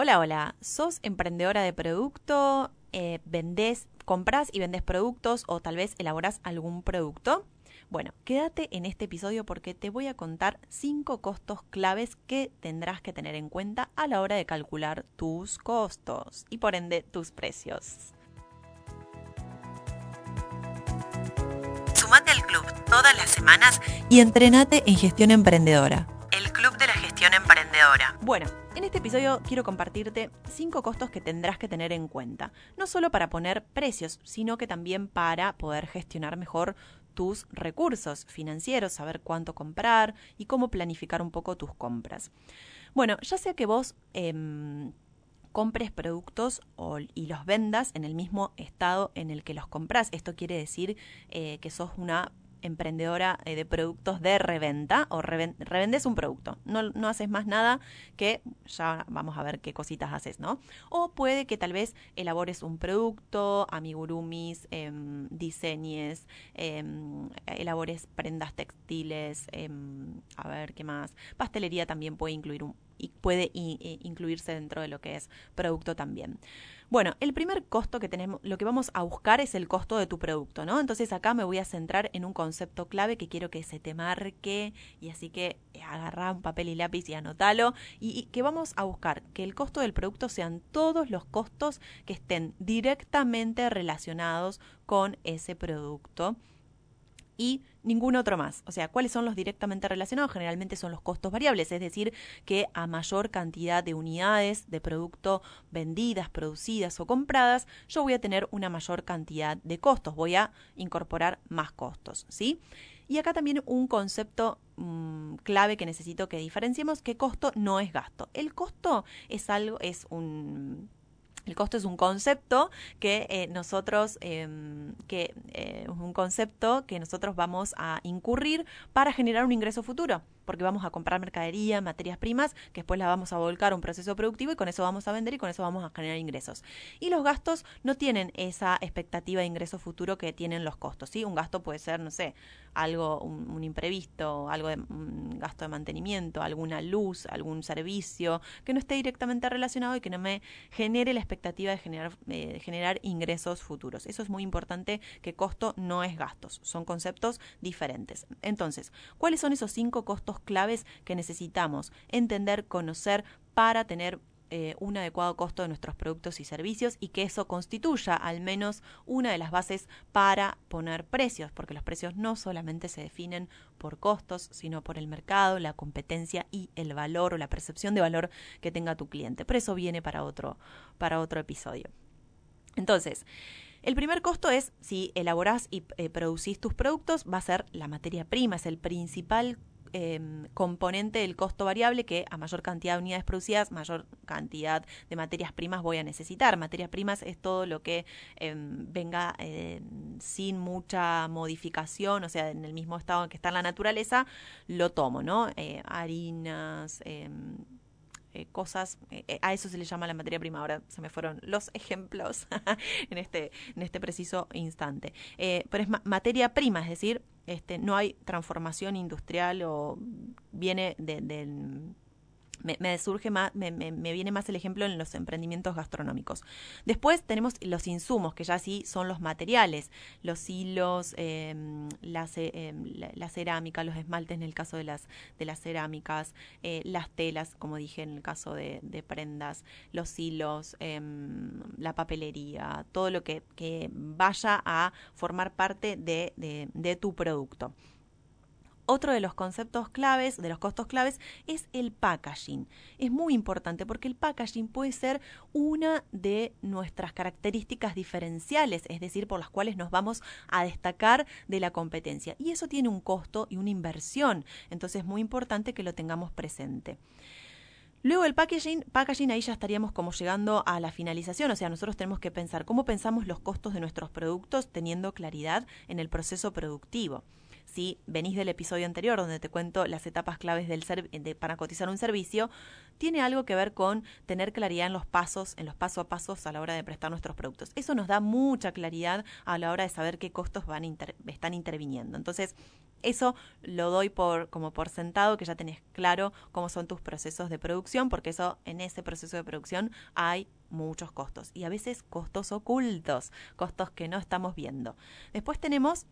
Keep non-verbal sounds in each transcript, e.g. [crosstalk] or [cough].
Hola, hola. ¿Sos emprendedora de producto? Eh, ¿Vendés, compras y vendes productos o tal vez elaborás algún producto? Bueno, quédate en este episodio porque te voy a contar cinco costos claves que tendrás que tener en cuenta a la hora de calcular tus costos y por ende tus precios. Sumate al club todas las semanas y entrenate en gestión emprendedora. El club de la gestión emprendedora. Bueno, en este episodio quiero compartirte cinco costos que tendrás que tener en cuenta, no solo para poner precios, sino que también para poder gestionar mejor tus recursos financieros, saber cuánto comprar y cómo planificar un poco tus compras. Bueno, ya sea que vos em, compres productos y los vendas en el mismo estado en el que los compras, esto quiere decir eh, que sos una emprendedora eh, de productos de reventa o revendes un producto. No, no, haces más nada que ya vamos a ver qué cositas haces, ¿no? O puede que tal vez elabores un producto, amigurumis, em, diseñes, em, elabores prendas textiles, em, a ver qué más. Pastelería también puede incluir un, y puede incluirse dentro de lo que es producto también. Bueno, el primer costo que tenemos, lo que vamos a buscar es el costo de tu producto, ¿no? Entonces acá me voy a centrar en un concepto clave que quiero que se te marque y así que eh, agarrá un papel y lápiz y anótalo y que vamos a buscar que el costo del producto sean todos los costos que estén directamente relacionados con ese producto y ningún otro más. O sea, ¿cuáles son los directamente relacionados? Generalmente son los costos variables, es decir, que a mayor cantidad de unidades de producto vendidas, producidas o compradas, yo voy a tener una mayor cantidad de costos, voy a incorporar más costos, ¿sí? Y acá también un concepto mm, clave que necesito que diferenciemos, que costo no es gasto. El costo es algo, es un el costo es un concepto que eh, nosotros, em, que eh, un concepto que nosotros vamos a incurrir para generar un ingreso futuro porque vamos a comprar mercadería, materias primas, que después la vamos a volcar a un proceso productivo y con eso vamos a vender y con eso vamos a generar ingresos. Y los gastos no tienen esa expectativa de ingreso futuro que tienen los costos, ¿sí? Un gasto puede ser, no sé, algo, un, imprevisto, algo de un gasto de mantenimiento, alguna luz, algún servicio que no esté directamente relacionado y que no me genere la expectativa de generar, eh, de generar ingresos futuros. Eso es muy importante que costo no es gastos, son conceptos diferentes. Entonces, ¿cuáles son esos cinco costos claves que necesitamos entender, conocer para tener eh, un adecuado costo de nuestros productos y servicios y que eso constituya al menos una de las bases para poner precios, porque los precios no solamente se definen por costos, sino por el mercado, la competencia y el valor o la percepción de valor que tenga tu cliente. Pero eso viene para otro, para otro episodio. Entonces, el primer costo es si elaborás y eh, producís tus productos, va a ser la materia prima, es el principal Em, componente del costo variable que a mayor cantidad de unidades producidas, mayor cantidad de materias primas voy a necesitar. Materias primas es todo lo que em, venga em, sin mucha modificación, o sea, en el mismo estado en que está en la naturaleza, lo tomo, ¿no? Eh, harinas, eh, cosas, eh, a eso se le llama la materia prima. Ahora se me fueron los [laughs] ejemplos en, este, en este preciso instante. pero es materia prima, es decir, este, no hay transformación industrial o viene de, me, surge más, me, viene más el ejemplo en los emprendimientos gastronómicos. Después tenemos los insumos, que ya sí son los materiales, los hilos, em, em, la, cerámica, los esmaltes en el caso de las, de las cerámicas, eh, las telas, como dije en el caso de, prendas, los hilos, em, la papelería, todo lo que, vaya a formar parte de tu producto. Otro de los conceptos claves, de los costos claves, es el packaging. Es muy importante porque el packaging puede ser una de nuestras características diferenciales, es decir, por las cuales nos vamos a destacar de la competencia. Y eso tiene un costo y una inversión. Entonces es muy importante que lo tengamos presente. Luego el packaging, packaging ahí ya estaríamos como llegando a la finalización, o sea, nosotros tenemos que pensar cómo pensamos los costos de nuestros productos teniendo claridad en el proceso productivo si venís del episodio anterior donde te cuento las etapas claves del para cotizar un servicio, tiene algo que ver con tener claridad en los pasos, en los paso a pasos a la hora de prestar nuestros productos. Eso nos da mucha claridad a la hora de saber qué costos van están interviniendo. Entonces, Eso lo doy por, como por sentado, que ya tenés claro cómo son tus procesos de producción, porque eso en ese proceso de producción hay muchos costos y a veces costos ocultos, costos que no estamos viendo. Después tenemos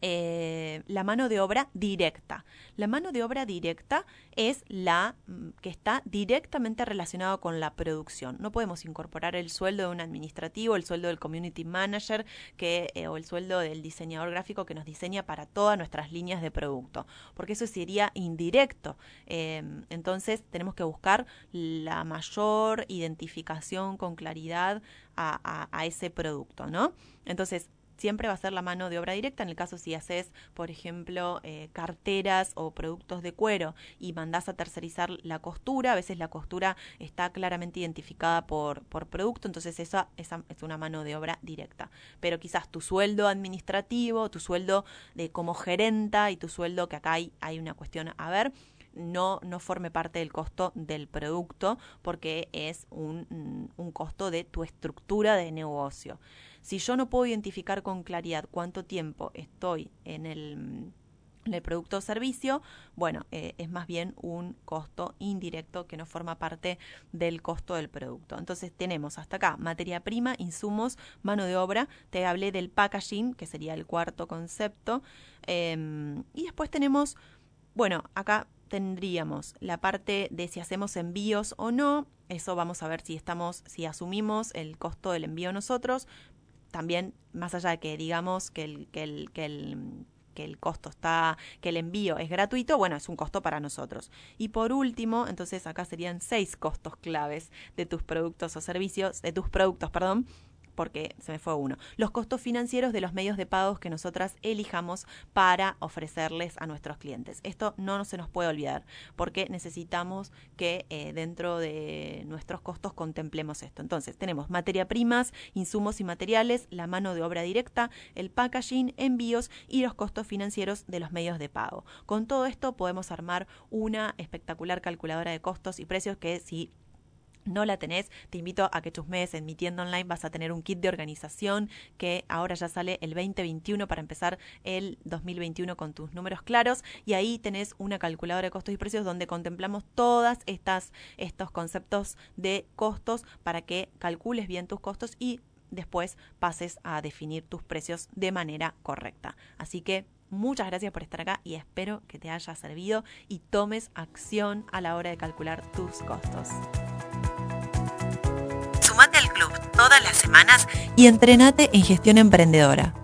eh, la mano de obra directa. La mano de obra directa es la mm, que está directamente relacionada con la producción. No podemos incorporar el sueldo de un administrativo, el sueldo del community manager eh, o el sueldo del diseñador gráfico que nos diseña para todas nuestras líneas de producto, porque eso sería indirecto. Em, entonces tenemos que buscar la mayor identificación con claridad a, a ese producto, ¿no? Entonces, siempre va a ser la mano de obra directa. En el caso si haces, por ejemplo, eh, carteras o productos de cuero y mandás a tercerizar la costura, a veces la costura está claramente identificada por, por producto, entonces esa, esa es una mano de obra directa. Pero quizás tu sueldo administrativo, tu sueldo de como gerenta y tu sueldo, que acá hay, hay una cuestión a ver, no, no forme parte del costo del producto porque es un, un costo de tu estructura de negocio. Si yo no puedo identificar con claridad cuánto tiempo estoy en el, producto o servicio, bueno, eh, es más bien un costo indirecto que no forma parte del costo del producto. Entonces tenemos hasta acá materia prima, insumos, mano de obra, te hablé del packaging, que sería el cuarto concepto, em, y después tenemos, bueno, acá tendríamos la parte de si hacemos envíos o no, eso vamos a ver si estamos, si asumimos el costo del envío nosotros, también, más allá de que digamos que el, que el, que el que el costo está, que el envío es gratuito, bueno, es un costo para nosotros. Y por último, entonces acá serían seis costos claves de tus productos o servicios, de tus productos, perdón, porque se me fue uno. Los costos financieros de los medios de pagos que nosotras elijamos para ofrecerles a nuestros clientes. Esto no se nos puede olvidar porque necesitamos que eh, dentro de nuestros costos contemplemos esto. Entonces tenemos materia primas, insumos y materiales, la mano de obra directa, el packaging, envíos y los costos financieros de los medios de pago. Con todo esto podemos armar una espectacular calculadora de costos y precios que si no la tenés, te invito a que chusmees en mi tienda online, vas a tener un kit de organización que ahora ya sale el 2021 para empezar el 2021 con tus números claros y ahí tenés una calculadora de costos y precios donde contemplamos todas estas estos conceptos de costos para que calcules bien tus costos y después pases a definir tus precios de manera correcta. Así que Muchas gracias por estar acá y espero que te haya servido y tomes acción a la hora de calcular tus costos al club todas las semanas y entrenate en Gestión Emprendedora.